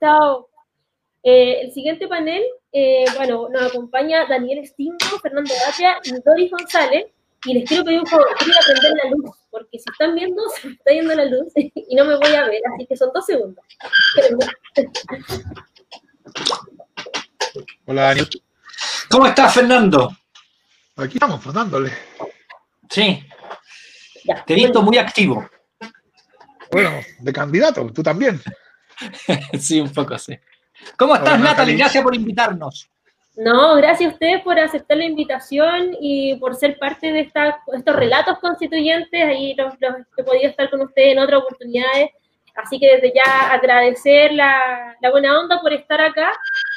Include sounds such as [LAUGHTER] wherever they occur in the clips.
Chao. Eh, el siguiente panel, eh, bueno, nos acompaña Daniel Stingo, Fernando Batia y Doris González. Y les quiero pedir un favor, quiero aprender la luz, porque si están viendo, [LAUGHS] se me está yendo la luz y no me voy a ver, así que son dos segundos. Hola, Daniel. ¿Cómo estás, Fernando? Aquí estamos, dándole. Sí. Te he visto muy activo. Bueno, de candidato, tú también. [LAUGHS] sí, un poco así. ¿Cómo estás, Natalie? Gracias por invitarnos. No, gracias a ustedes por aceptar la invitación y por ser parte de estos relatos constituyentes. Ahí los, he podido estar con ustedes en otras oportunidades. Así que desde ya agradecer la, la, buena onda por estar acá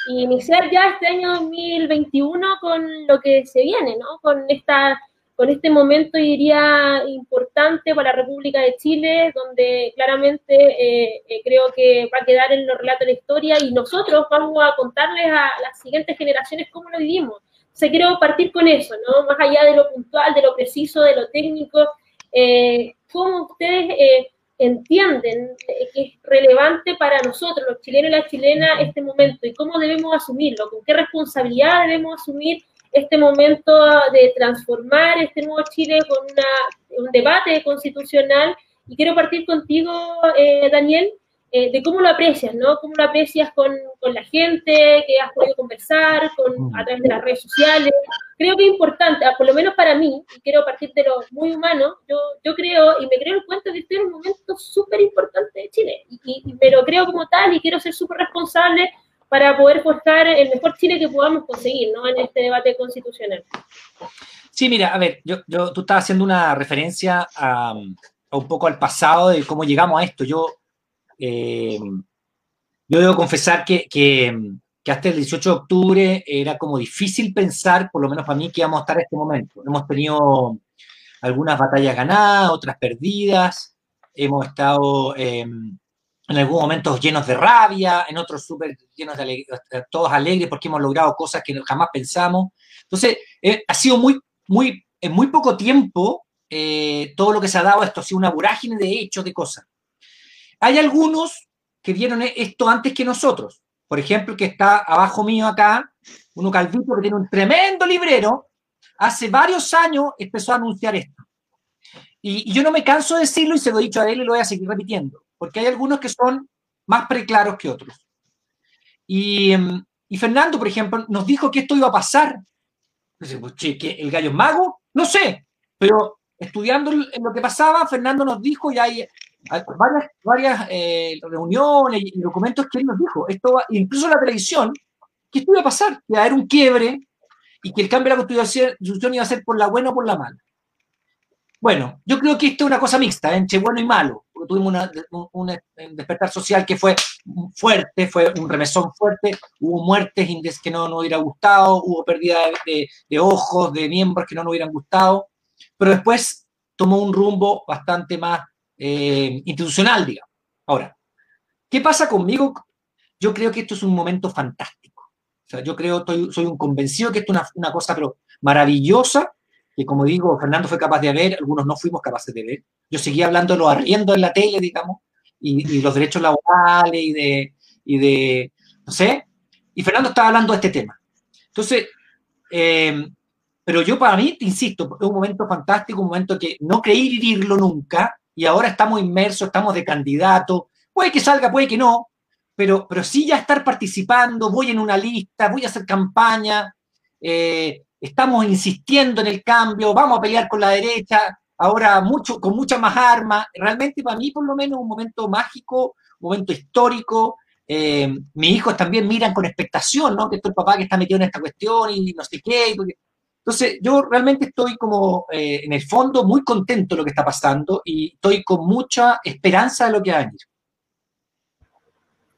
y iniciar ya este año 2021 con lo que se viene, ¿no? Con esta con este momento, diría, importante para la República de Chile, donde claramente eh, eh, creo que va a quedar en los relatos de la historia y nosotros vamos a contarles a las siguientes generaciones cómo lo vivimos. O sea, quiero partir con eso, ¿no? Más allá de lo puntual, de lo preciso, de lo técnico, eh, cómo ustedes entienden que es relevante para nosotros, los chilenos y las chilenas, este momento y cómo debemos asumirlo, con qué responsabilidad debemos asumir este momento de transformar este nuevo Chile con un debate constitucional. Y quiero partir contigo, eh, Daniel, eh, de cómo lo aprecias, ¿no? Cómo lo aprecias con, con, la gente que has podido conversar, con, a través de las redes sociales. Creo que es importante, por lo menos para mí, y quiero partir de lo muy humano, yo, yo creo y me creo el cuento que estoy en un momento súper importante de Chile, y, y, me lo creo como tal y quiero ser súper responsable para poder forjar el mejor Chile que podamos conseguir ¿no? en este debate constitucional. Sí, mira, a ver, yo, yo tú estabas haciendo una referencia a, un poco al pasado de cómo llegamos a esto. Yo, eh, yo debo confesar que, que, hasta el 18 de octubre era como difícil pensar, por lo menos para mí, que íbamos a estar en este momento. Hemos tenido algunas batallas ganadas, otras perdidas, hemos estado... Eh, en algunos momentos llenos de rabia, en otros súper llenos de alegría, todos alegres porque hemos logrado cosas que jamás pensamos. Entonces, eh, ha sido muy, muy, en muy poco tiempo eh, todo lo que se ha dado esto, ha sido una vorágine de hechos, de cosas. Hay algunos que vieron esto antes que nosotros. Por ejemplo, que está abajo mío acá, uno calvito que tiene un tremendo librero, hace varios años empezó a anunciar esto. Y yo no me canso de decirlo y se lo he dicho a él y lo voy a seguir repitiendo porque hay algunos que son más preclaros que otros. Y, em, y Fernando, por ejemplo, nos dijo que esto iba a pasar. Pues, ¿que ¿El gallo es mago? No sé, pero estudiando lo que pasaba, Fernando nos dijo y hay, varias, eh, reuniones y documentos que él nos dijo. Esto incluso la televisión, que esto iba a pasar, que iba a haber un quiebre y que el cambio de la constitución iba a ser por la buena o por la mala. Bueno, yo creo que esto es una cosa mixta, entre bueno y malo, tuvimos un, despertar social que fue fuerte, fue un remesón fuerte, hubo muertes que no nos hubiera gustado, hubo pérdida de, ojos, de miembros que no nos hubieran gustado, pero después tomó un rumbo bastante más eh, institucional, digamos. Ahora, ¿qué pasa conmigo? Yo creo que esto es un momento fantástico. O sea, yo creo, soy un convencido que esto es una, una cosa pero maravillosa que como digo, Fernando fue capaz de ver, algunos no fuimos capaces de ver. Yo seguía hablando de los en la tele, digamos, y, los derechos laborales y de, y de, no sé, y Fernando estaba hablando de este tema. Entonces, eh, pero yo para mí, te insisto, es un momento fantástico, un momento que no creí vivirlo nunca, y ahora estamos inmersos, estamos de candidato, puede que salga, puede que no, pero, pero sí ya estar participando, voy en una lista, voy a hacer campaña, eh, estamos insistiendo en el cambio, vamos a pelear con la derecha, ahora mucho, con muchas más armas. Realmente para mí, por lo menos, un momento mágico, un momento histórico. Eh, mis hijos también miran con expectación, ¿no? Que esto el papá que está metido en esta cuestión y no sé qué. Entonces, yo realmente estoy como, eh, en el fondo, muy contento de lo que está pasando y estoy con mucha esperanza de lo que va a venir.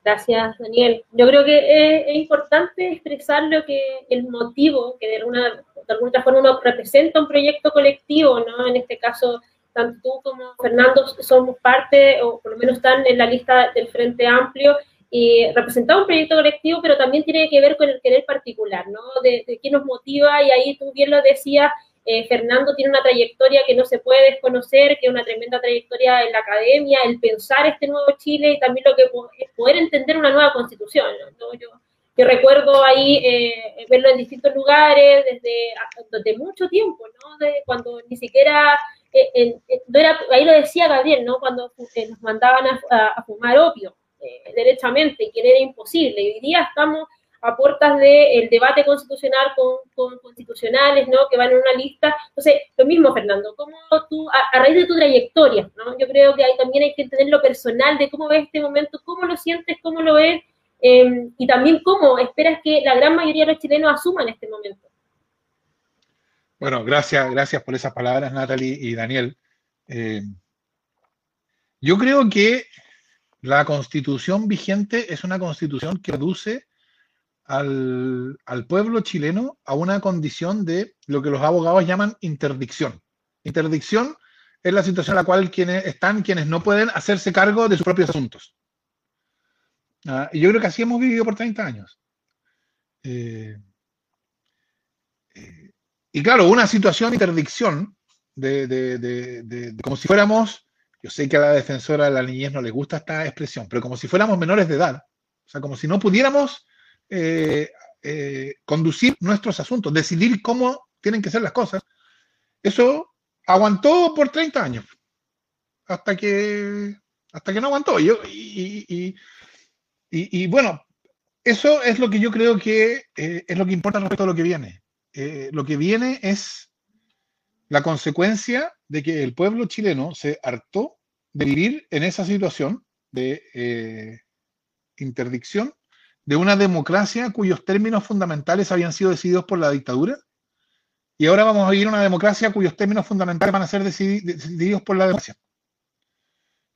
Gracias, Daniel. Yo creo que es, importante expresar lo que el motivo que de alguna, de alguna forma uno representa un proyecto colectivo, ¿no? En este caso, tanto tú como Fernando somos parte, o por lo menos están en la lista del Frente Amplio, y representamos un proyecto colectivo, pero también tiene que ver con el querer particular, ¿no? De, de qué nos motiva, y ahí tú bien lo decías, eh, Fernando tiene una trayectoria que no se puede desconocer, que es una tremenda trayectoria en la academia, el pensar este nuevo Chile y también lo que es poder entender una nueva constitución. Yo, recuerdo ahí eh, verlo en distintos lugares desde, desde mucho tiempo, ¿no? De cuando ni siquiera, eh, ahí lo decía Gabriel, ¿no? Cuando nos mandaban a, fumar opio derechamente, que era imposible. Hoy día estamos a puertas del debate constitucional con, constitucionales, ¿no? Que van en una lista. Entonces, lo mismo, Fernando, ¿cómo tú, a, raíz de tu trayectoria, ¿no? Yo creo que ahí también hay que entender lo personal de cómo ves este momento, cómo lo sientes, cómo lo ves, em, y también cómo esperas que la gran mayoría de los chilenos asuman este momento. Bueno, gracias, gracias por esas palabras, Natalie y Daniel. Em, yo creo que la constitución vigente es una constitución que reduce al, pueblo chileno a una condición de lo que los abogados llaman interdicción. Interdicción es la situación en la cual quienes están quienes no pueden hacerse cargo de sus propios asuntos. Ah, y yo creo que así hemos vivido por 30 años. Eh, eh, y claro, una situación de interdicción, de, como si fuéramos, yo sé que a la defensora de la niñez no le gusta esta expresión, pero como si fuéramos menores de edad, o sea, como si no pudiéramos eh, eh, conducir nuestros asuntos, decidir cómo tienen que ser las cosas, eso aguantó por 30 años, hasta que, hasta que no aguantó. y, y, bueno, eso es lo que yo creo que eh, es lo que importa respecto a lo que viene. lo que viene es la consecuencia de que el pueblo chileno se hartó de vivir en esa situación de interdicción de una democracia cuyos términos fundamentales habían sido decididos por la dictadura. Y ahora vamos a vivir una democracia cuyos términos fundamentales van a ser decididos por la democracia.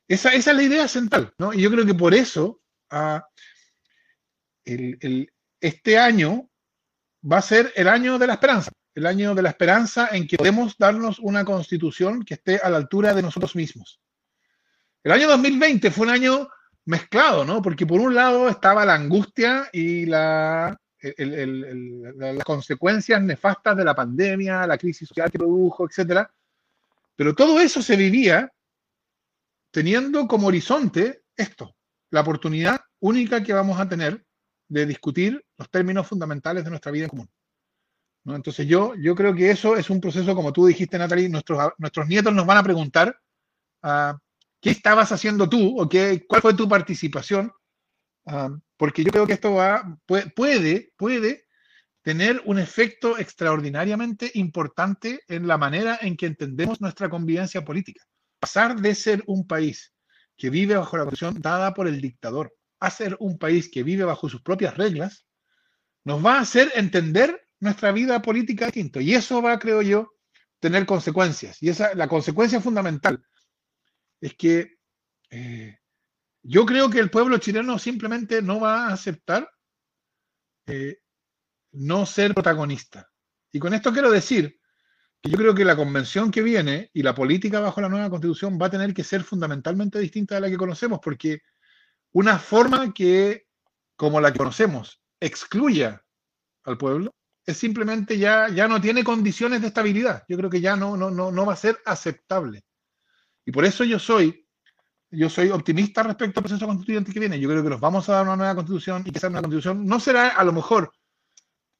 Esa, es la idea central, ¿no? Y yo creo que por eso ah, este año va a ser el año de la esperanza, el año de la esperanza en que podemos darnos una constitución que esté a la altura de nosotros mismos. El año 2020 fue un año mezclado, ¿no? Porque por un lado estaba la angustia y la, las consecuencias nefastas de la pandemia, la crisis social que produjo, etcétera. Pero todo eso se vivía teniendo como horizonte esto, la oportunidad única que vamos a tener de discutir los términos fundamentales de nuestra vida en común. Entonces yo, yo creo que eso es un proceso, como tú dijiste, Natalie, nuestros, nuestros nietos nos van a preguntar uh, ¿Qué estabas haciendo tú o qué, cuál fue tu participación? Ah, porque yo creo que esto va, puede, puede tener un efecto extraordinariamente importante en la manera en que entendemos nuestra convivencia política. Pasar de ser un país que vive bajo la constitución dada por el dictador a ser un país que vive bajo sus propias reglas, nos va a hacer entender nuestra vida política distinto. Y eso va, creo yo, tener consecuencias. Y esa, la consecuencia fundamental es que eh, yo creo que el pueblo chileno simplemente no va a aceptar eh, no ser protagonista. Y con esto quiero decir que yo creo que la convención que viene y la política bajo la nueva constitución va a tener que ser fundamentalmente distinta de la que conocemos, porque una forma que, como la que conocemos, excluya al pueblo, es simplemente ya, ya no tiene condiciones de estabilidad. Yo creo que ya no, no, no, no va a ser aceptable. Y por eso yo soy, yo soy optimista respecto al proceso constituyente que viene. Yo creo que nos vamos a dar una nueva constitución y que esa nueva constitución no será, a lo mejor,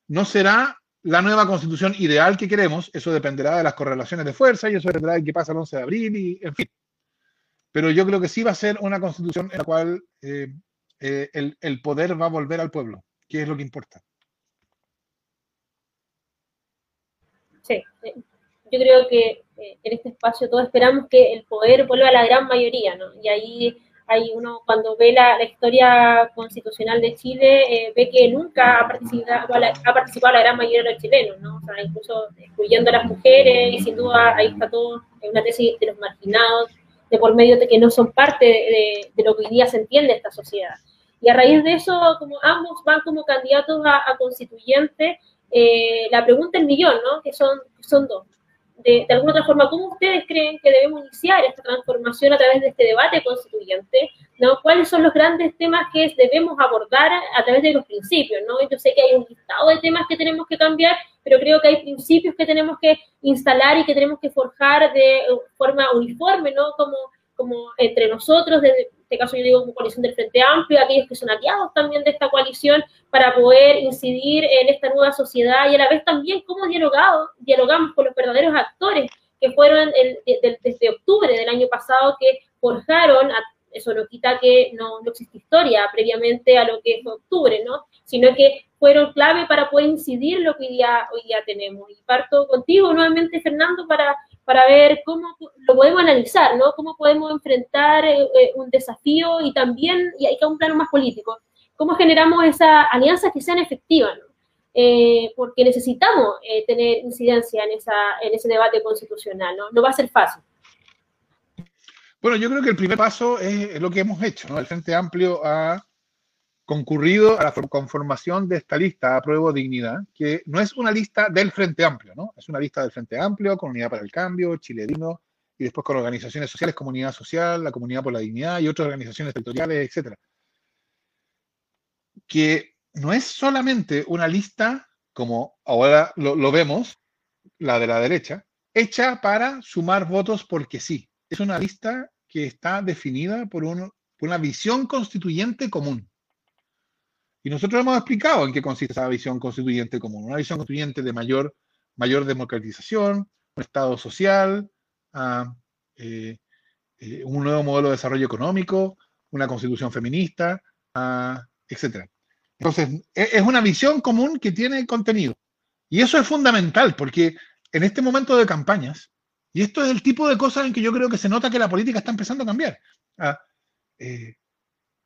no será la nueva constitución ideal que queremos, eso dependerá de las correlaciones de fuerza y eso dependerá de qué pasa el 11 de abril y en fin. Pero yo creo que sí va a ser una constitución en la cual eh, eh, el, el poder va a volver al pueblo, que es lo que importa. Sí, yo creo que eh, en este espacio todos esperamos que el poder vuelva a la gran mayoría, ¿no? Y ahí hay uno, cuando ve la, historia constitucional de Chile, eh, ve que nunca ha participado, la, gran mayoría de los chilenos, ¿no? O sea, incluso excluyendo a las mujeres, y sin duda ahí está todo, en una tesis de los marginados, de por medio de que no son parte de, lo que hoy día se entiende esta sociedad. Y a raíz de eso, como ambos van como candidatos a, constituyente, eh, la pregunta del millón, ¿no? Que son, son dos de, alguna otra forma, ¿cómo ustedes creen que debemos iniciar esta transformación a través de este debate constituyente? ¿no? ¿Cuáles son los grandes temas que debemos abordar a través de los principios? ¿no? Yo sé que hay un listado de temas que tenemos que cambiar, pero creo que hay principios que tenemos que instalar y que tenemos que forjar de forma uniforme, ¿no? Como, como entre nosotros, desde este caso yo digo como coalición del Frente Amplio, aquellos que son aliados también de esta coalición, para poder incidir en esta nueva sociedad y a la vez también cómo dialogado, dialogamos con los verdaderos actores que fueron el, desde octubre del año pasado que forjaron, eso no quita que no, no existe historia previamente a lo que fue octubre, ¿no? Sino que fueron clave para poder incidir lo que hoy día, hoy día tenemos. Y parto contigo nuevamente, Fernando, para para ver cómo lo podemos analizar, ¿no? Cómo podemos enfrentar eh, eh, un desafío y también, y hay que un plano más político, cómo generamos esas alianzas que sean efectivas, ¿no? Eh, porque necesitamos tener incidencia en, esa, en ese debate constitucional, ¿no? No va a ser fácil. Bueno, yo creo que el primer paso es lo que hemos hecho, ¿no? El Frente Amplio ha concurrido a la conformación de esta lista Apruebo Dignidad, que no es una lista del Frente Amplio, ¿no? Es una lista del Frente Amplio, Comunidad para el Cambio, Chiledino, y después con organizaciones sociales, Comunidad Social, la Comunidad por la Dignidad y otras organizaciones territoriales, etcétera. Que no es solamente una lista, como ahora lo, vemos, la de la derecha, hecha para sumar votos porque sí. Es una lista que está definida por una visión constituyente común. Y nosotros hemos explicado en qué consiste esa visión constituyente común. Una visión constituyente de mayor, mayor democratización, un Estado social, ah, eh, eh, un nuevo modelo de desarrollo económico, una constitución feminista, uh, etc. Entonces, e, es una visión común que tiene contenido. Y eso es fundamental porque en este momento de campañas, y esto es el tipo de cosas en que yo creo que se nota que la política está empezando a cambiar. Ah, eh,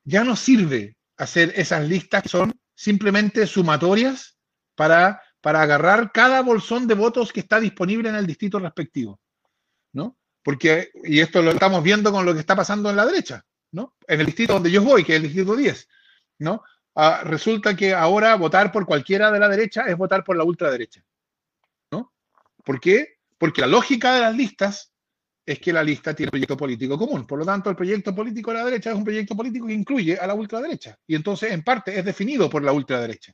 ya no sirve hacer esas listas que son simplemente sumatorias para, para agarrar cada bolsón de votos que está disponible en el distrito respectivo, ¿no? Porque, y esto lo estamos viendo con lo que está pasando en la derecha, ¿no? En el distrito donde yo voy, que es el distrito 10, ¿no? Ah, resulta que ahora votar por cualquiera de la derecha es votar por la ultraderecha, ¿no? ¿Por qué? Porque la lógica de las listas es que la lista tiene un proyecto político común. Por lo tanto, el proyecto político de la derecha es un proyecto político que incluye a la ultraderecha. Y entonces, en parte, es definido por la ultraderecha.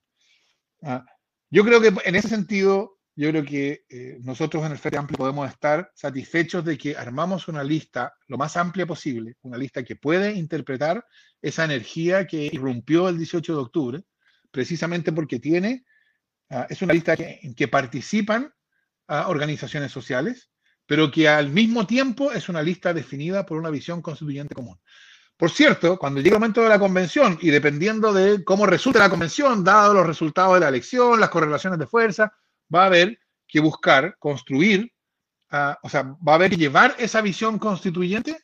Ah, yo creo que en ese sentido, yo creo que eh, nosotros en el Frente Amplio podemos estar satisfechos de que armamos una lista lo más amplia posible, una lista que puede interpretar esa energía que irrumpió el 18 de octubre, precisamente porque tiene, ah, es una lista en que participan ah, organizaciones sociales, pero que al mismo tiempo es una lista definida por una visión constituyente común. Por cierto, cuando llegue el momento de la convención y dependiendo de cómo resulte la convención, dado los resultados de la elección, las correlaciones de fuerza, va a haber que buscar, construir, uh, o sea, va a haber que llevar esa visión constituyente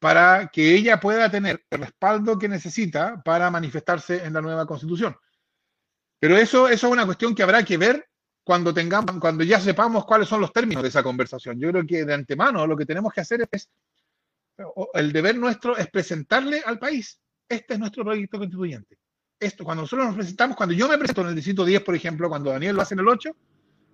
para que ella pueda tener el respaldo que necesita para manifestarse en la nueva constitución. Pero eso, eso es una cuestión que habrá que ver cuando tengamos, cuando ya sepamos cuáles son los términos de esa conversación. Yo creo que de antemano lo que tenemos que hacer es, el deber nuestro es presentarle al país, este es nuestro proyecto constituyente. Esto, cuando nosotros nos presentamos, cuando yo me presento en el distrito 10, por ejemplo, cuando Daniel lo hace en el 8,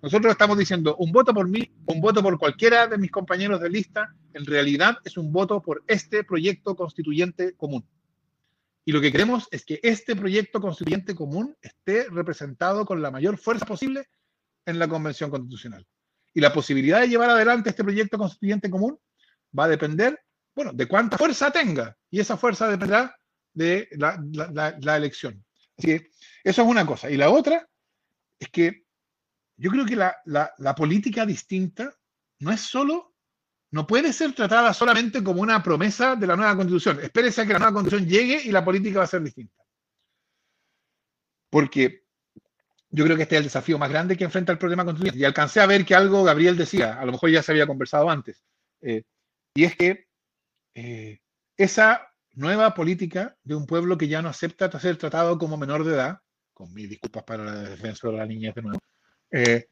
nosotros estamos diciendo un voto por mí, un voto por cualquiera de mis compañeros de lista, en realidad es un voto por este proyecto constituyente común. Y lo que queremos es que este proyecto constituyente común esté representado con la mayor fuerza posible en la Convención Constitucional. Y la posibilidad de llevar adelante este proyecto constituyente común va a depender, bueno, de cuánta fuerza tenga. Y esa fuerza dependerá de la, elección. Así que eso es una cosa. Y la otra es que yo creo que la, política distinta no es solo, no puede ser tratada solamente como una promesa de la nueva constitución. Espérese a que la nueva constitución llegue y la política va a ser distinta. Porque yo creo que este es el desafío más grande que enfrenta el problema constituyente. Y alcancé a ver que algo Gabriel decía, a lo mejor ya se había conversado antes, eh, y es que eh, esa nueva política de un pueblo que ya no acepta ser tratado como menor de edad, con mis disculpas para la defensa de la niñez de nuevo, eh,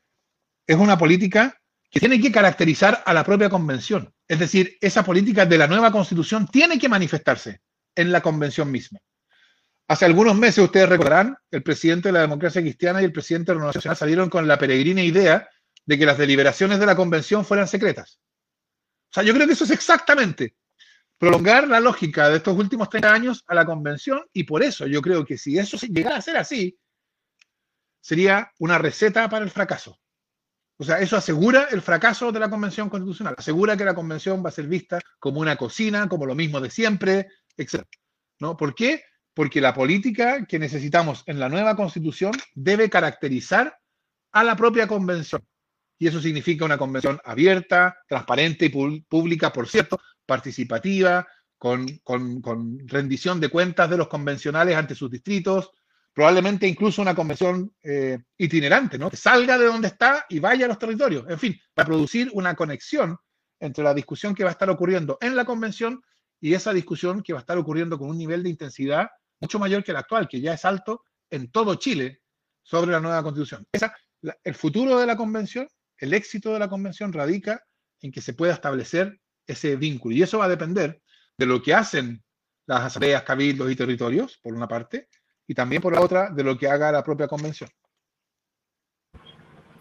es una política que tiene que caracterizar a la propia convención. Es decir, esa política de la nueva constitución tiene que manifestarse en la convención misma. Hace algunos meses, ustedes recordarán, el presidente de la democracia cristiana y el presidente de la Nacional salieron con la peregrina idea de que las deliberaciones de la convención fueran secretas. O sea, yo creo que eso es exactamente prolongar la lógica de estos últimos 30 años a la convención y por eso yo creo que si eso llegara a ser así, sería una receta para el fracaso. O sea, eso asegura el fracaso de la convención constitucional, asegura que la convención va a ser vista como una cocina, como lo mismo de siempre, etc. ¿No? ¿Por qué? Porque la política que necesitamos en la nueva constitución debe caracterizar a la propia convención. Y eso significa una convención abierta, transparente y pública, por cierto, participativa, con, rendición de cuentas de los convencionales ante sus distritos, probablemente incluso una convención eh, itinerante, ¿no? Que salga de donde está y vaya a los territorios. En fin, para producir una conexión entre la discusión que va a estar ocurriendo en la convención y esa discusión que va a estar ocurriendo con un nivel de intensidad mucho mayor que el actual, que ya es alto en todo Chile sobre la nueva constitución. el futuro de la convención, el éxito de la convención radica en que se pueda establecer ese vínculo. Y eso va a depender de lo que hacen las asambleas, cabildos y territorios, por una parte, y también por la otra, de lo que haga la propia convención.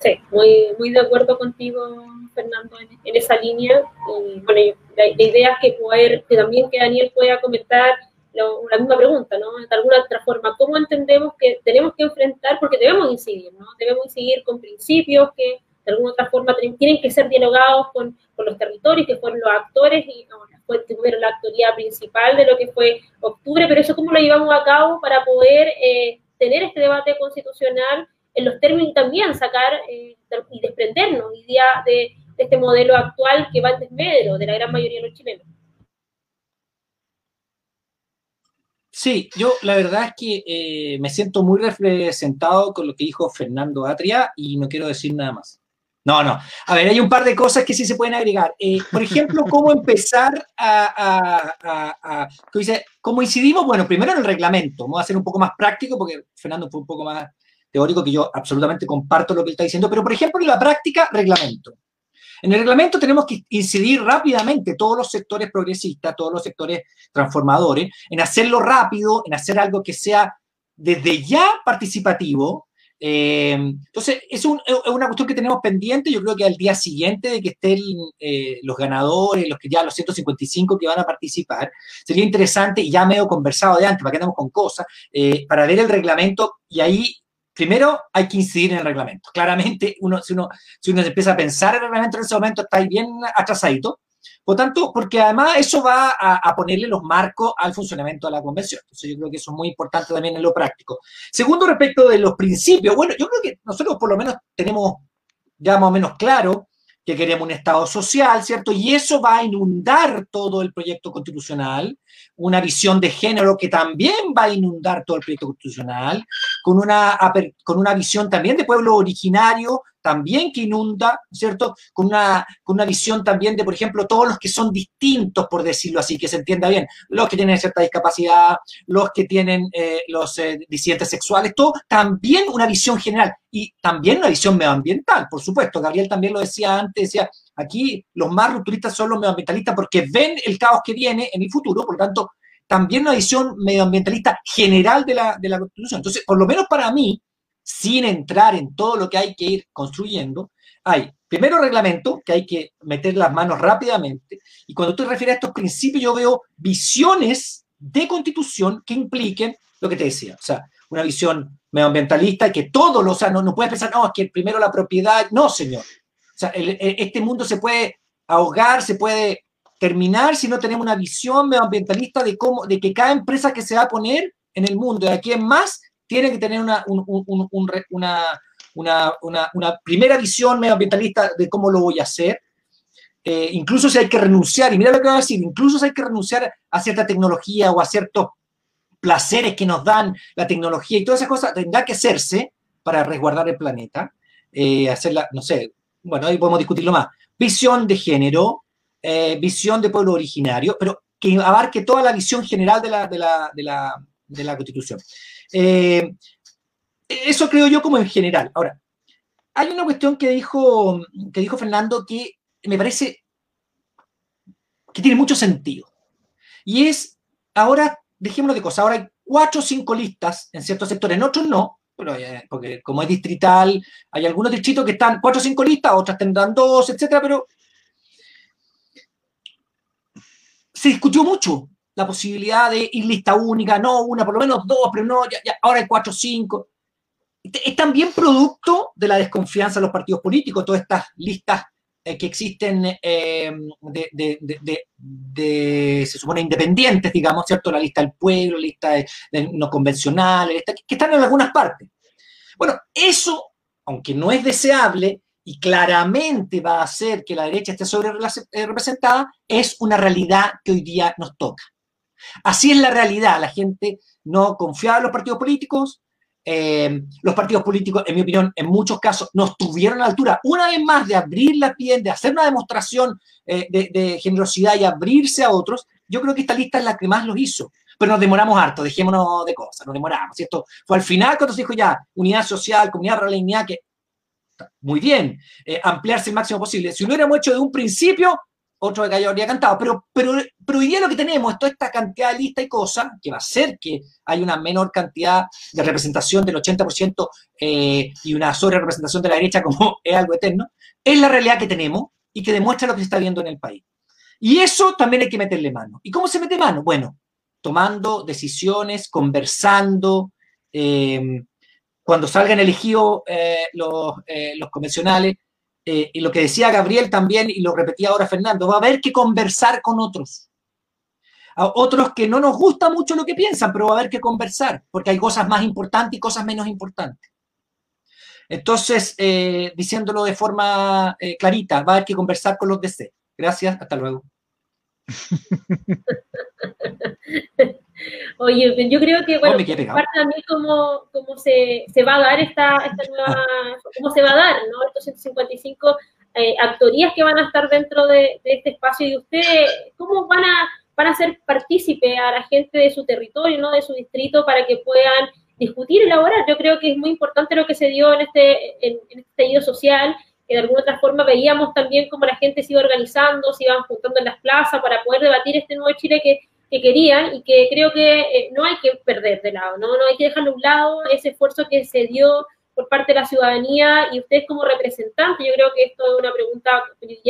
Sí, muy, muy de acuerdo contigo, Fernando, en, esa línea. Y bueno, la, idea es que, poder, también que Daniel pueda comentar la misma pregunta, ¿no? De alguna otra forma, ¿cómo entendemos que tenemos que enfrentar, porque debemos incidir, ¿no? Debemos incidir con principios que de alguna otra forma tienen que ser dialogados con, los territorios, que fueron los actores y fue, tuvieron la actoría principal de lo que fue octubre, pero eso cómo lo llevamos a cabo para poder eh, tener este debate constitucional en los términos también sacar eh, y desprendernos hoy de, este modelo actual que va en desmedro de la gran mayoría de los chilenos. Sí, yo la verdad es que eh, me siento muy representado con lo que dijo Fernando Atria y no quiero decir nada más. No, no. A ver, hay un par de cosas que sí se pueden agregar. Eh, por ejemplo, [LAUGHS] cómo empezar a, a, ¿Cómo incidimos? Bueno, primero en el reglamento. Vamos a ser un poco más práctico porque Fernando fue un poco más teórico que yo absolutamente comparto lo que él está diciendo. Pero, por ejemplo, en la práctica, reglamento. En el reglamento tenemos que incidir rápidamente todos los sectores progresistas, todos los sectores transformadores, en hacerlo rápido, en hacer algo que sea desde ya participativo, eh, entonces, es, una cuestión que tenemos pendiente. Yo creo que al día siguiente de que estén eh, los ganadores, los que ya los 155 que van a participar, sería interesante, y ya me he conversado de antes, para que andamos con cosas, eh, para ver el reglamento y ahí. Primero hay que incidir en el reglamento. Claramente, uno, si, uno, si uno empieza a pensar en el reglamento en ese momento, está ahí bien atrasadito. Por tanto, porque además eso va a, ponerle los marcos al funcionamiento de la convención. Entonces yo creo que eso es muy importante también en lo práctico. Segundo, respecto de los principios, bueno, yo creo que nosotros por lo menos tenemos ya más o menos claro que queremos un Estado social, ¿cierto? Y eso va a inundar todo el proyecto constitucional, una visión de género que también va a inundar todo el proyecto constitucional, con una, con una visión también de pueblo originario, también que inunda, ¿cierto? Con una, con una visión también de, por ejemplo, todos los que son distintos, por decirlo así, que se entienda bien, los que tienen cierta discapacidad, los que tienen eh, los eh, disidentes sexuales, todo, también una visión general y también una visión medioambiental, por supuesto. Gabriel también lo decía antes, decía, aquí los más rupturistas son los medioambientalistas porque ven el caos que viene en el futuro, por lo tanto, también una visión medioambientalista general de la, de la Constitución. Entonces, por lo menos para mí, sin entrar en todo lo que hay que ir construyendo, hay primero reglamento, que hay que meter las manos rápidamente, y cuando tú refieres a estos principios, yo veo visiones de constitución que impliquen lo que te decía, o sea, una visión medioambientalista que todo lo, o sea, no, no puedes pensar, no, es que primero la propiedad, no, señor. O sea, este mundo se puede ahogar, se puede terminar si no tenemos una visión medioambientalista de cómo, de que cada empresa que se va a poner en el mundo de aquí en más tiene que tener una, una, primera visión medioambientalista de cómo lo voy a hacer. Eh, incluso si hay que renunciar, y mira lo que voy a decir, incluso si hay que renunciar a cierta tecnología o a ciertos placeres que nos dan la tecnología y todas esas cosas, tendrá que hacerse para resguardar el planeta, eh, hacerla, no sé, bueno, ahí podemos discutirlo más. Visión de género, eh, visión de pueblo originario, pero que abarque toda la visión general de la, de la, de la, de la Constitución. Eh, eso creo yo como en general. Ahora, hay una cuestión que dijo, que dijo Fernando que me parece que tiene mucho sentido. Y es, ahora, dejémoslo de cosas, ahora hay cuatro o cinco listas en ciertos sectores, en otros no, eh, porque como es distrital, hay algunos distritos que están cuatro o cinco listas, otras tendrán dos, etcétera, pero se discutió mucho la posibilidad de ir lista única, no una, por lo menos dos, pero no, ya, ahora hay cuatro o cinco. Es también producto de la desconfianza de los partidos políticos, todas estas listas eh, que existen eh, de, se supone, independientes, digamos, ¿cierto? La lista del pueblo, la lista de, no convencionales, que están en algunas partes. Bueno, eso, aunque no es deseable y claramente va a hacer que la derecha esté sobre eh, representada, es una realidad que hoy día nos toca. Así es la realidad. La gente no confiaba en los partidos políticos, eh, los partidos políticos, en mi opinión, en muchos casos no estuvieron a la altura, una vez más, de abrir la piel, de hacer una demostración eh, de, generosidad y abrirse a otros. Yo creo que esta lista es la que más los hizo. Pero nos demoramos harto, dejémonos de cosas, nos demoramos. ¿cierto? Fue al final cuando se dijo ya, unidad social, comunidad para que muy bien, eh, ampliarse el máximo posible. Si lo hubiéramos hecho de un principio, otro que habría cantado. Pero, pero, pero hoy día lo que tenemos toda esta cantidad de lista y cosas que va a hacer que haya una menor cantidad de representación del 80% eh, y una sobre representación de la derecha, [LAUGHS] como es algo eterno, es la realidad que tenemos y que demuestra lo que se está viendo en el país. Y eso también hay que meterle mano. ¿Y cómo se mete mano? Bueno, tomando decisiones, conversando. Eh, cuando salgan elegidos eh, los, los convencionales, eh, y lo que decía Gabriel también, y lo repetía ahora Fernando, va a haber que conversar con otros. Otros que no nos gusta mucho lo que piensan, pero va a haber que conversar, porque hay cosas más importantes y cosas menos importantes. Entonces, eh, diciéndolo de forma eh, clarita, va a haber que conversar con los DC. Gracias, hasta luego. [LAUGHS] Oye, yo creo que, bueno, parte también cómo, cómo se, se, va a dar esta, esta nueva, [LAUGHS] cómo se va a dar, ¿no? Estos 155 eh, actorías que van a estar dentro de, este espacio y ustedes, ¿cómo van a, van a ser partícipe a la gente de su territorio, ¿no? De su distrito para que puedan discutir y elaborar. Yo creo que es muy importante lo que se dio en este, en, en este social, que de alguna otra forma veíamos también cómo la gente se iba organizando, se iban juntando en las plazas para poder debatir este nuevo Chile que que querían y que creo que eh, no hay que perder de lado, ¿no? No hay que dejarlo a un lado ese esfuerzo que se dio por parte de la ciudadanía y ustedes como representantes, yo creo que esto es una pregunta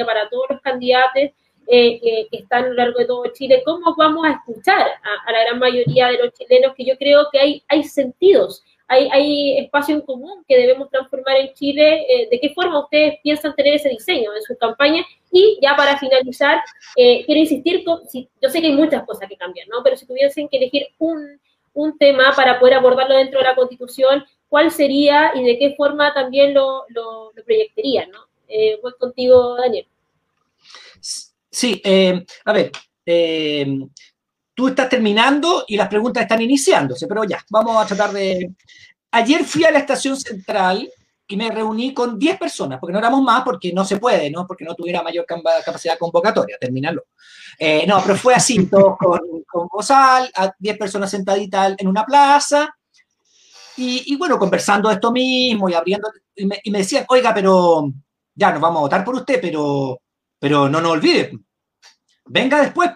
para todos los candidatos eh, que, están a lo largo de todo Chile, ¿cómo vamos a escuchar a, la gran mayoría de los chilenos? Que yo creo que hay, hay sentidos hay, espacio en común que debemos transformar en Chile. Eh, ¿De qué forma ustedes piensan tener ese diseño en su campaña? Y ya para finalizar, eh, quiero insistir, yo sé que hay muchas cosas que cambiar, ¿no? Pero si tuviesen que elegir un, un tema para poder abordarlo dentro de la Constitución, ¿cuál sería y de qué forma también lo, lo, proyectarían, ¿no? Eh, voy contigo, Daniel. Sí, a ver, tú estás terminando y las preguntas están iniciándose, pero ya, vamos a tratar de... Ayer fui a la estación central y me reuní con 10 personas, porque no éramos más, porque no se puede, ¿no? Porque no tuviera mayor capacidad convocatoria, terminarlo. Eh, no, pero fue así, todos con, con bozal, a 10 personas sentaditas en una plaza, y, bueno, conversando esto mismo y abriendo, y me, y me, decían, oiga, pero ya nos vamos a votar por usted, pero, pero no nos olvide, venga después,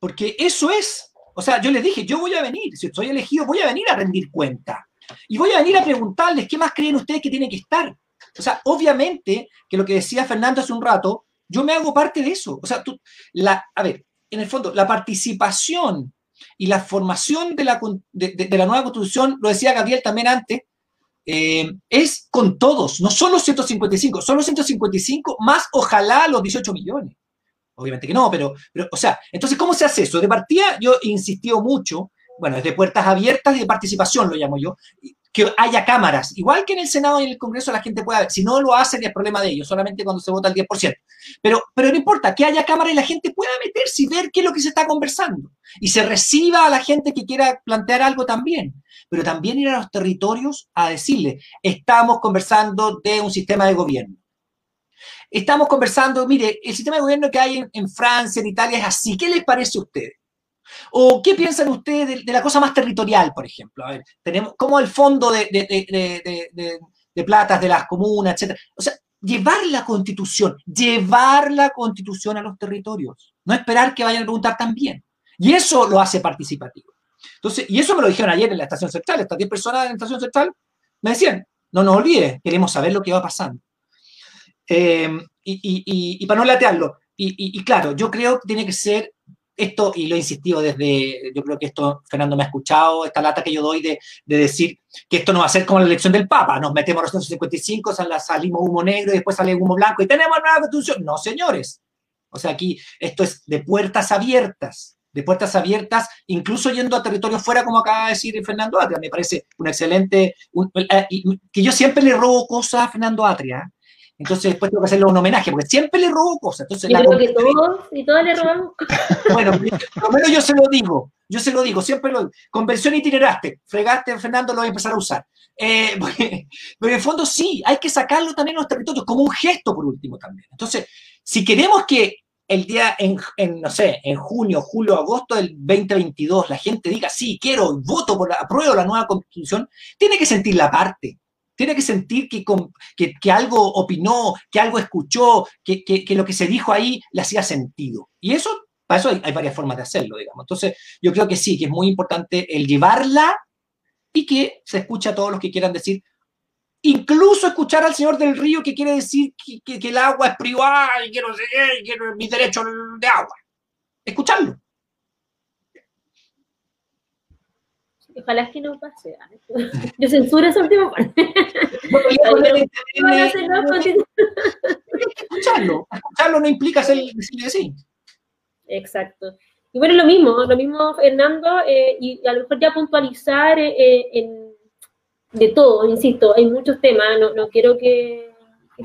porque eso es, o sea, yo les dije, yo voy a venir, si soy elegido, voy a venir a rendir cuenta. Y voy a venir a preguntarles qué más creen ustedes que tiene que estar. O sea, obviamente que lo que decía Fernando hace un rato, yo me hago parte de eso. O sea, tú, la, a ver, en el fondo, la participación y la formación de la, de, la nueva constitución, lo decía Gabriel también antes, eh, es con todos, no solo 155, son los 155 más ojalá los 18 millones. Obviamente que no, pero, pero, o sea, entonces, ¿cómo se hace eso? De partida, yo he insistido mucho, bueno, es de puertas abiertas y de participación, lo llamo yo, que haya cámaras, igual que en el Senado y en el Congreso la gente pueda ver, si no lo hacen es problema de ellos, solamente cuando se vota el 10%. Pero, pero no importa, que haya cámara y la gente pueda meterse y ver qué es lo que se está conversando. Y se reciba a la gente que quiera plantear algo también. Pero también ir a los territorios a decirle, estamos conversando de un sistema de gobierno Estamos conversando, mire, el sistema de gobierno que hay en, Francia, en Italia es así. ¿Qué les parece a ustedes? ¿O qué piensan ustedes de, la cosa más territorial, por ejemplo? A ver, tenemos como el fondo de, de, platas de las comunas, etcétera. O sea, llevar la constitución, llevar la constitución a los territorios. No esperar que vayan a preguntar también. Y eso lo hace participativo. Entonces, y eso me lo dijeron ayer en la estación central, estas 10 personas en la estación central me decían, no nos olvides, queremos saber lo que va pasando. Eh, y, para no latearlo, y, claro, yo creo que tiene que ser esto, y lo he insistido desde, yo creo que esto, Fernando me ha escuchado, esta lata que yo doy de, decir que esto no va a ser como la elección del Papa, nos metemos a los 155, salimos humo negro y después sale humo blanco y tenemos nueva constitución. No, señores. O sea, aquí esto es de puertas abiertas, de puertas abiertas, incluso yendo a territorio fuera, como acaba de decir Fernando Atria. Me parece un excelente, eh, que yo siempre le robo cosas a Fernando Atria. Entonces después tengo que hacerle un homenaje, porque siempre le robo cosas. Entonces, yo creo que todos, y todos le robamos. [LAUGHS] Bueno, por lo menos yo se lo digo, yo se lo digo, siempre lo digo. Conversión itineraste, fregaste, Fernando, lo voy a empezar a usar. Eh, [LAUGHS] pero en el fondo sí, hay que sacarlo también a los territorios, como un gesto por último también. Entonces, si queremos que el día en, no sé, en junio, julio, agosto del 2022 la gente diga, sí, quiero, voto por la, apruebo la nueva constitución, tiene que sentir la parte tiene que sentir que, algo opinó, que algo escuchó, que, lo que se dijo ahí le hacía sentido. Y eso, para eso hay, varias formas de hacerlo, digamos. Entonces, yo creo que sí, que es muy importante el llevarla y que se escuche a todos los que quieran decir, incluso escuchar al señor del río que quiere decir que, el agua es privada y que no sé qué, que mi derecho de agua. Escucharlo. Ojalá que no pase. Yo censuro esa última parte. escucharlo. Escucharlo no implica ser decirle sí. Exacto. Y bueno, lo mismo, lo mismo, Fernando, eh, y a lo mejor ya puntualizar eh, eh, en, de todo, insisto, hay muchos temas, no, no quiero que,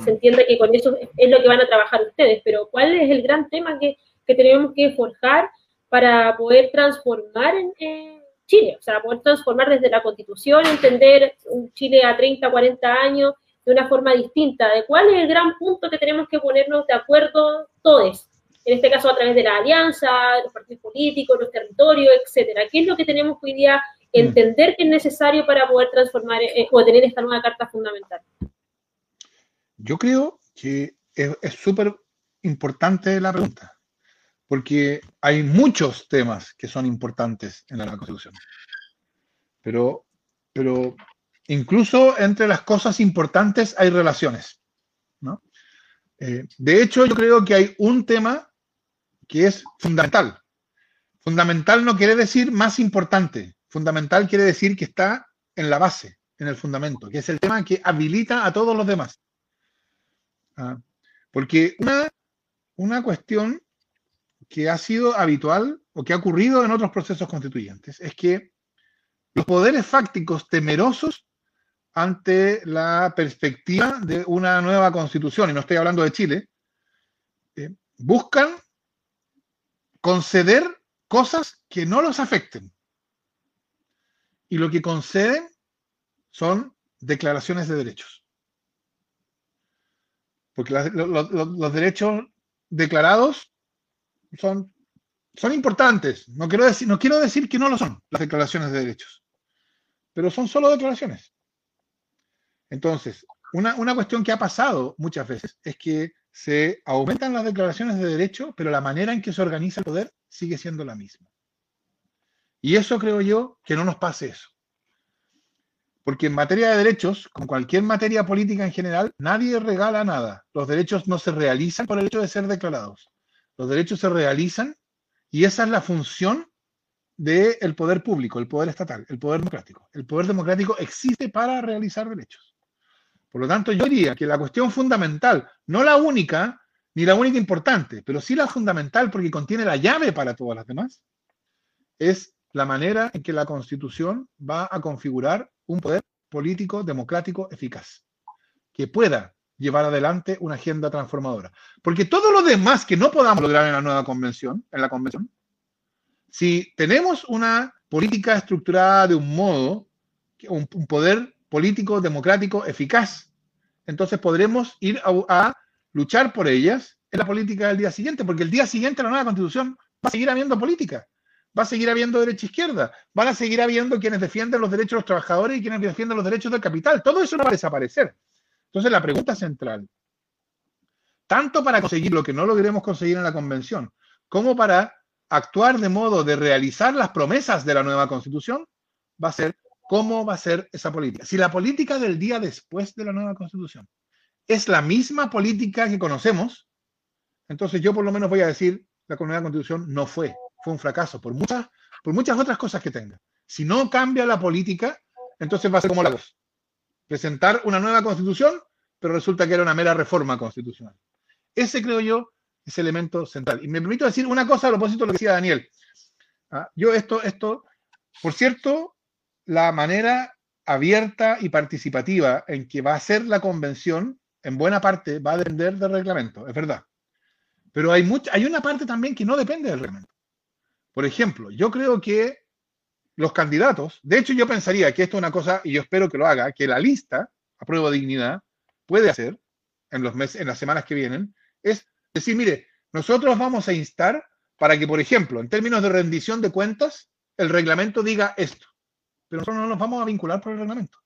se entienda que con eso es lo que van a trabajar ustedes, pero ¿cuál es el gran tema que, que tenemos que forjar para poder transformar en, Chile, o sea, poder transformar desde la constitución, entender un Chile a 30, 40 años de una forma distinta, de cuál es el gran punto que tenemos que ponernos de acuerdo todos, en este caso a través de la alianza, los partidos políticos, los territorios, etcétera. ¿Qué es lo que tenemos hoy día entender que es necesario para poder transformar eh, o tener esta nueva carta fundamental? Yo creo que es súper importante la pregunta porque hay muchos temas que son importantes en la Constitución. Pero, pero incluso entre las cosas importantes hay relaciones. Eh, de hecho, yo creo que hay un tema que es fundamental. Fundamental no quiere decir más importante. Fundamental quiere decir que está en la base, en el fundamento, que es el tema que habilita a todos los demás. Ah, porque una, una cuestión que ha sido habitual o que ha ocurrido en otros procesos constituyentes es que los poderes fácticos temerosos ante la perspectiva de una nueva constitución, y no estoy hablando de Chile, eh, buscan conceder cosas que no los afecten. Y lo que conceden son declaraciones de derechos. Porque los derechos declarados son, son importantes. No quiero, decir, no quiero decir que no lo son las declaraciones de derechos, pero son solo declaraciones. Entonces, una, una cuestión que ha pasado muchas veces es que se aumentan las declaraciones de derecho, pero la manera en que se organiza el poder sigue siendo la misma. Y eso creo yo que no nos pase eso. Porque en materia de derechos, como cualquier materia política en general, nadie regala nada. Los derechos no se realizan por el hecho de ser declarados. Los derechos se realizan y esa es la función del poder público, el poder estatal, el poder democrático. El poder democrático existe para realizar derechos. Por lo tanto, yo diría que la cuestión fundamental, no la única, ni la única importante, pero sí la fundamental porque contiene la llave para todas las demás, es la manera en que la Constitución va a configurar un poder político democrático eficaz, que pueda llevar adelante una agenda transformadora. Porque todo lo demás que no podamos lograr en la nueva convención, en la convención, si tenemos una política estructurada de un modo, un, poder político democrático eficaz, entonces podremos ir a, luchar por ellas en la política del día siguiente, porque el día siguiente la nueva constitución va a seguir habiendo política, va a seguir habiendo derecha-izquierda, van a seguir habiendo quienes defienden los derechos de los trabajadores y quienes defienden los derechos del capital. Todo eso no va a desaparecer. Entonces, la pregunta central, tanto para conseguir lo que no logremos conseguir en la convención, como para actuar de modo de realizar las promesas de la nueva constitución va a ser cómo va a ser esa política. Si la política del día después de la nueva constitución es la misma política que conocemos, entonces yo por lo menos voy a decir la nueva constitución no fue, fue un fracaso por muchas, por muchas otras cosas que tenga. Si no cambia la política, entonces va a ser como la voz. Presentar una nueva constitución, pero resulta que era una mera reforma constitucional. Ese creo yo es elemento central. Y me permito decir una cosa a propósito de lo que decía Daniel. Ah, yo esto, esto, por cierto, la manera abierta y participativa en que va a ser la convención, en buena parte, va a depender del reglamento, es verdad. Pero hay, mucha, hay una parte también que no depende del reglamento. Por ejemplo, yo creo que los candidatos, de hecho yo pensaría que esto es una cosa, y yo espero que lo haga, que la lista, a prueba de dignidad, puede hacer en, los meses, en las semanas que vienen, es decir, mire, nosotros vamos a instar para que, por ejemplo, en términos de rendición de cuentas, el reglamento diga esto. Pero nosotros no nos vamos a vincular por el reglamento.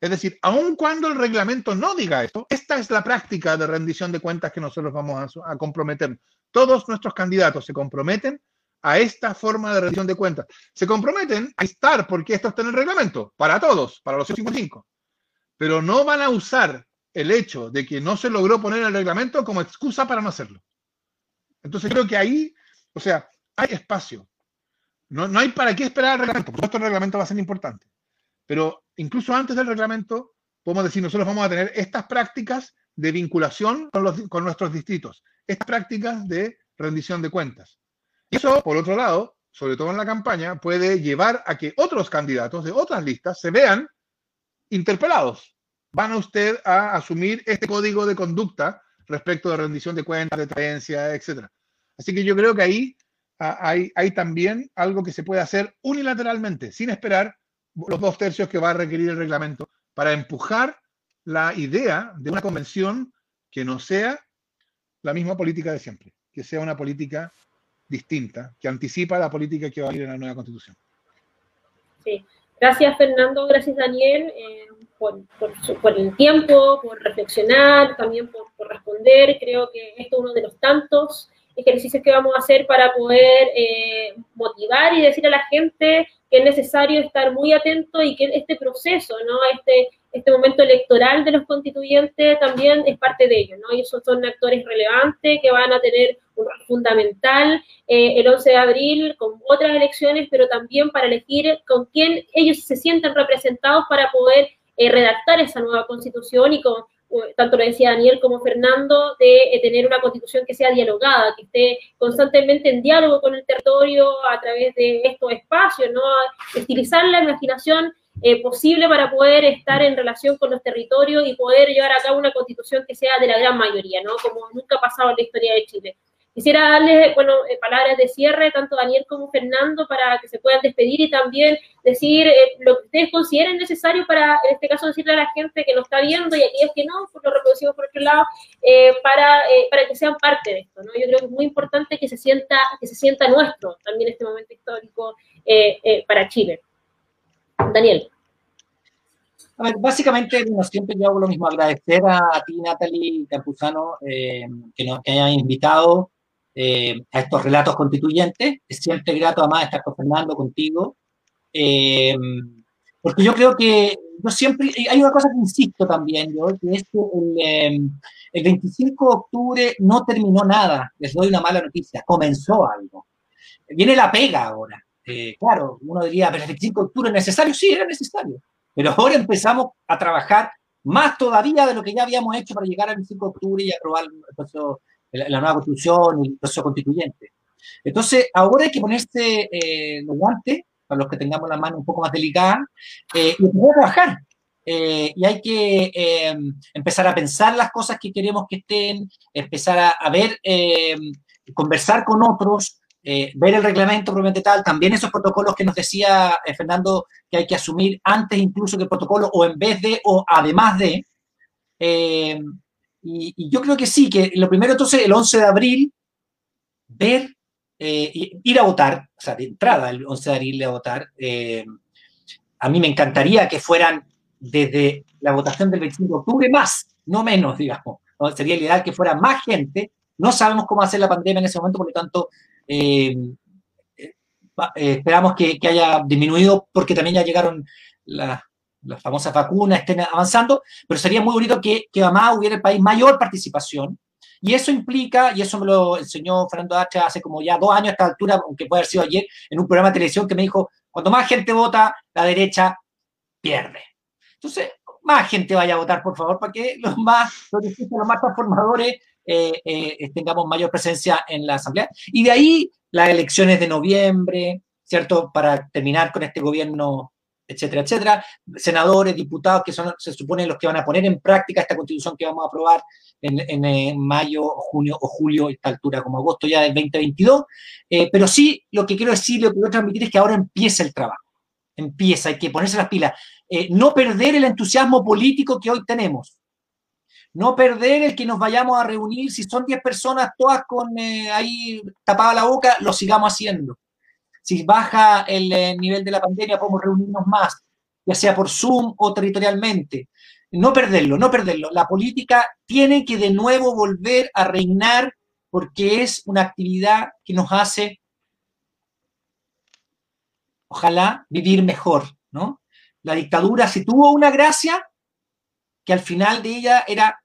Es decir, aun cuando el reglamento no diga esto, esta es la práctica de rendición de cuentas que nosotros vamos a, a comprometer. Todos nuestros candidatos se comprometen a esta forma de rendición de cuentas. Se comprometen a estar porque esto está en el reglamento, para todos, para los 155. Pero no van a usar el hecho de que no se logró poner el reglamento como excusa para no hacerlo. Entonces creo que ahí, o sea, hay espacio. No, no hay para qué esperar el reglamento. Por supuesto, el reglamento va a ser importante. Pero incluso antes del reglamento, podemos decir, nosotros vamos a tener estas prácticas de vinculación con, los, con nuestros distritos, estas prácticas de rendición de cuentas. Y eso, por otro lado, sobre todo en la campaña, puede llevar a que otros candidatos de otras listas se vean interpelados. Van a usted a asumir este código de conducta respecto de rendición de cuentas, de transparencia, etc. Así que yo creo que ahí ah, hay también algo que se puede hacer unilateralmente, sin esperar los dos tercios que va a requerir el reglamento, para empujar la idea de una convención que no sea la misma política de siempre, que sea una política distinta, que anticipa la política que va a ir en la nueva constitución. Sí, gracias Fernando, gracias Daniel eh, por, por, el tiempo, por reflexionar, también por, responder. Creo que esto es uno de los tantos ejercicios que vamos a hacer para poder eh, motivar y decir a la gente que es necesario estar muy atento y que este proceso, ¿no? Este, este momento electoral de los constituyentes también es parte de ello, ¿no? Ellos son actores relevantes que van a tener un rol fundamental eh, el 11 de abril con otras elecciones, pero también para elegir con quién ellos se sienten representados para poder eh, redactar esa nueva constitución y con tanto lo decía Daniel como Fernando, de eh, tener una constitución que sea dialogada, que esté constantemente en diálogo con el territorio a través de estos espacios, ¿no? Estilizar la imaginación eh, posible para poder estar en relación con los territorios y poder llevar a cabo una constitución que sea de la gran mayoría, ¿no? Como nunca ha pasado en la historia de Chile. Quisiera darles, bueno, eh, palabras de cierre, tanto Daniel como Fernando, para que se puedan despedir y también decir eh, lo que ustedes consideren necesario para, en este caso, decirle a la gente que nos está viendo y aquellos que no, pues lo reproducimos por otro lado, eh, para, para que sean parte de esto, ¿no? Yo creo que es muy importante que se sienta, que se sienta nuestro también este momento histórico para Chile. Daniel. A ver, básicamente, como siempre yo hago lo mismo, agradecer a, ti, Natalie Campuzano, que nos que hayan invitado eh, a estos relatos constituyentes. Es siempre grato además estar con Fernando, contigo, eh, porque yo creo que yo siempre, hay una cosa que insisto también, yo, que es que el, el 25 de octubre no terminó nada, les doy una mala noticia, comenzó algo. Viene la pega ahora. Eh, claro, uno diría, pero el 25 de octubre es necesario, sí, era necesario, pero ahora empezamos a trabajar más todavía de lo que ya habíamos hecho para llegar al 25 de octubre y aprobar el proceso la, nueva constitución y el proceso constituyente. Entonces, ahora hay que ponerse eh, los guantes, para los que tengamos la mano un poco más delicada, eh, y empezar a trabajar. Eh, y hay que empezar a pensar las cosas que queremos que estén, empezar a, ver, conversar con otros, ver el reglamento propiamente tal, también esos protocolos que nos decía Fernando que hay que asumir antes incluso que el protocolo o en vez de o además de. Y, yo creo que sí, que lo primero entonces, el 11 de abril, ver, eh, ir a votar, o sea, de entrada el 11 de abril a votar. Eh, a mí me encantaría que fueran desde la votación del 25 de octubre más, no menos, digamos. Sería ideal que fuera más gente. No sabemos cómo hacer la pandemia en ese momento, por lo tanto, eh, eh, esperamos que, haya disminuido porque también ya llegaron las famosas vacunas, estén avanzando, pero sería muy bonito que, que además hubiera el país mayor participación. Y eso implica, y eso me lo enseñó Fernando Hacha hace como ya dos años a esta altura, aunque puede haber sido ayer, en un programa de televisión que me dijo, cuando más gente vota, la derecha pierde. Entonces, más gente vaya a votar, por favor, para que los más, los, más transformadores eh, eh, tengamos mayor presencia en la Asamblea. Y de ahí las elecciones de noviembre, ¿cierto? Para terminar con este gobierno, etcétera, etcétera. Senadores, diputados, que son, se supone los que van a poner en práctica esta constitución que vamos a aprobar en, en, mayo, junio o julio, esta altura como agosto ya del 2022. Eh, pero sí, lo que quiero decir, lo que quiero transmitir es que ahora empieza el trabajo. Empieza, hay que ponerse las pilas. Eh, no perder el entusiasmo político que hoy tenemos. No perder el que nos vayamos a reunir, si son 10 personas todas con eh, ahí tapada la boca, lo sigamos haciendo. Si baja el eh, nivel de la pandemia, podemos reunirnos más, ya sea por Zoom o territorialmente. No perderlo, no perderlo. La política tiene que de nuevo volver a reinar porque es una actividad que nos hace, ojalá, vivir mejor, ¿no? la dictadura si tuvo una gracia, que al final de ella era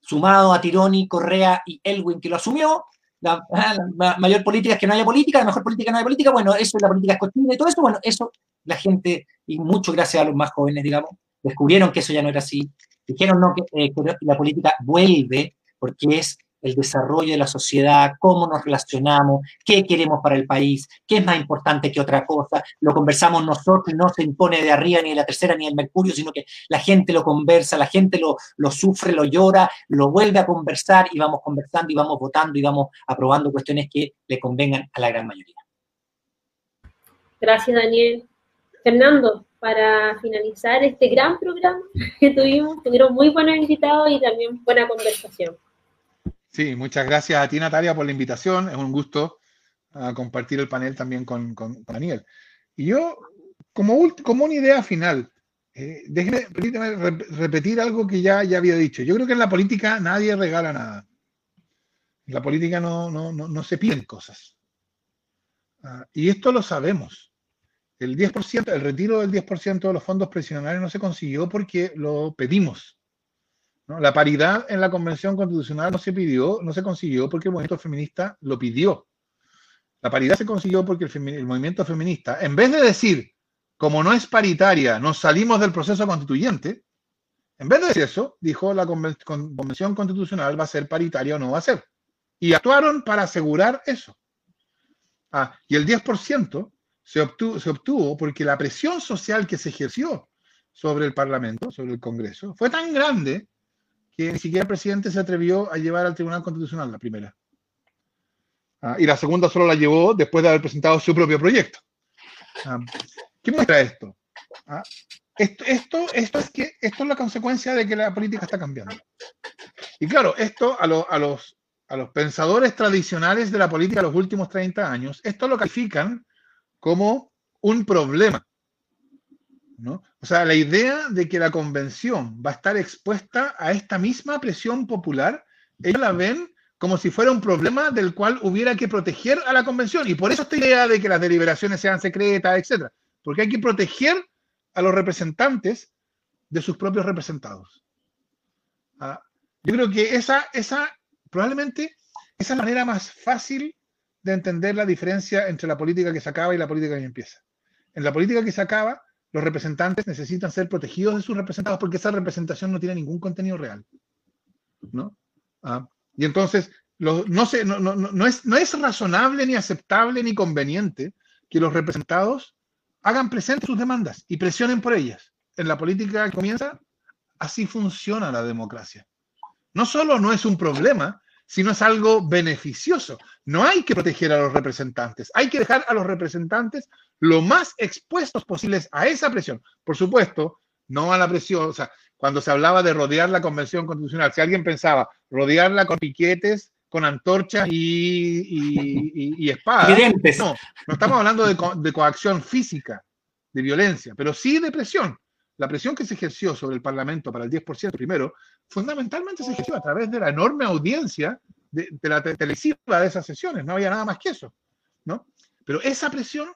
sumado a Tironi, Correa y Elwin, que lo asumió, la, mayor política es que no haya política, la mejor política no haya política, bueno, eso es la política escondida y todo eso, bueno, eso la gente, y mucho gracias a los más jóvenes, digamos, descubrieron que eso ya no era así, dijeron no, que eh, la política vuelve porque es el desarrollo de la sociedad, cómo nos relacionamos, qué queremos para el país, qué es más importante que otra cosa. Lo conversamos nosotros, no se impone de arriba ni de la tercera ni del mercurio, sino que la gente lo conversa, la gente lo, lo sufre, lo llora, lo vuelve a conversar y vamos conversando y vamos votando y vamos aprobando cuestiones que le convengan a la gran mayoría. Gracias, Daniel. Fernando, para finalizar este gran programa [LAUGHS] que tuvimos, tuvieron muy buenos invitados y también buena conversación. Sí, muchas gracias a ti, Natalia, por la invitación. Es un gusto uh, compartir el panel también con, Daniel. Y yo, como, como una idea final, eh, déjeme, repetir algo que ya, ya había dicho. Yo creo que en la política nadie regala nada. En la política no, no, no, no se piden cosas. Uh, y esto lo sabemos. El 10%, el retiro del 10% de los fondos presionales no se consiguió porque lo pedimos. La paridad en la Convención Constitucional no se pidió, no se consiguió porque el movimiento feminista lo pidió. La paridad se consiguió porque el, movimiento feminista, en vez de decir, como no es paritaria, nos salimos del proceso constituyente, en vez de decir eso, dijo la Convención Constitucional va a ser paritaria o no va a ser. Y actuaron para asegurar eso. Ah, y el 10% se obtuvo, se obtuvo porque la presión social que se ejerció sobre el Parlamento, sobre el Congreso, fue tan grande que ni siquiera el presidente se atrevió a llevar al Tribunal Constitucional la primera. Ah, y la segunda solo la llevó después de haber presentado su propio proyecto. Ah, ¿Qué muestra esto? Ah, esto, esto, esto, es que, esto es la consecuencia de que la política está cambiando. Y claro, esto a, a, los, a los pensadores tradicionales de la política de los últimos 30 años, esto lo califican como un problema. O sea, la idea de que la convención va a estar expuesta a esta misma presión popular, ellos la ven como si fuera un problema del cual hubiera que proteger a la convención. Y por eso esta idea de que las deliberaciones sean secretas, etcétera. Porque hay que proteger a los representantes de sus propios representados. Ah, yo creo que esa, esa, probablemente, esa es la manera más fácil de entender la diferencia entre la política que se acaba y la política que empieza. En la política que se acaba, los representantes necesitan ser protegidos de sus representados porque esa representación no tiene ningún contenido real. ¿no? Ah, y entonces, no, es, no es razonable ni aceptable ni conveniente que los representados hagan presentes sus demandas y presionen por ellas. En la política que comienza, así funciona la democracia. No solo no es un problema, sino es algo beneficioso. No hay que proteger a los representantes, hay que dejar a los representantes lo más expuestos posibles a esa presión. Por supuesto, no a la presión, o sea, cuando se hablaba de rodear la convención constitucional, si alguien pensaba rodearla con piquetes, con antorchas y, espadas, no, no estamos hablando de, de coacción física, de violencia, pero sí de presión. La presión que se ejerció sobre el Parlamento para el 10% primero, fundamentalmente se ejerció a través de la enorme audiencia de, la televisiva de esas sesiones, no había nada más que eso, ¿no? Pero esa presión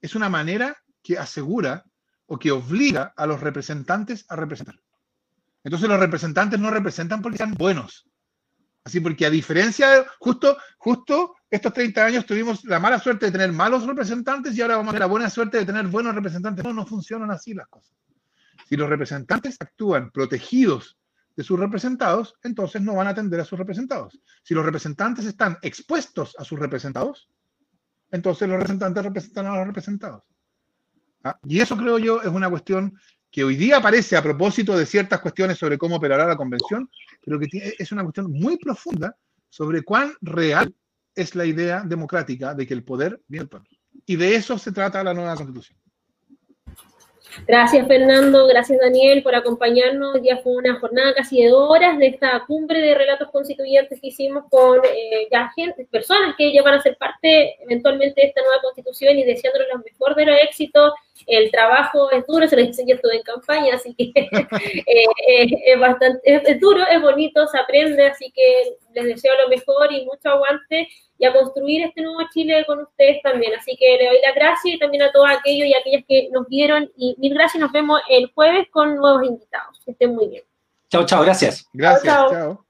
es una manera que asegura o que obliga a los representantes a representar. Entonces los representantes no representan porque sean buenos. Así porque a diferencia de justo, justo estos 30 años tuvimos la mala suerte de tener malos representantes y ahora vamos a tener la buena suerte de tener buenos representantes. No, no funcionan así las cosas. Si los representantes actúan protegidos de sus representados, entonces no van a atender a sus representados. Si los representantes están expuestos a sus representados, entonces los representantes representan a los representados. ¿Ah? Y eso creo yo es una cuestión que hoy día aparece a propósito de ciertas cuestiones sobre cómo operará la convención, pero que es una cuestión muy profunda sobre cuán real es la idea democrática de que el poder viene del pueblo. Y de eso se trata la nueva constitución. Gracias Fernando, gracias Daniel por acompañarnos. ya fue una jornada casi de horas de esta cumbre de relatos constituyentes que hicimos con eh, ya personas que ya van a ser parte eventualmente de esta nueva constitución y deseándoles los mejor de los éxitos. El trabajo es duro, se lo enseñé todo en campaña, así que [LAUGHS] eh, eh, es bastante, es duro, es bonito, se aprende, así que les deseo lo mejor y mucho aguante y a construir este nuevo Chile con ustedes también. Así que le doy las gracias y también a todos aquellos y aquellas que nos vieron. Y mil gracias, nos vemos el jueves con nuevos invitados. Que estén muy bien. Chao, chao, gracias. Gracias, chao.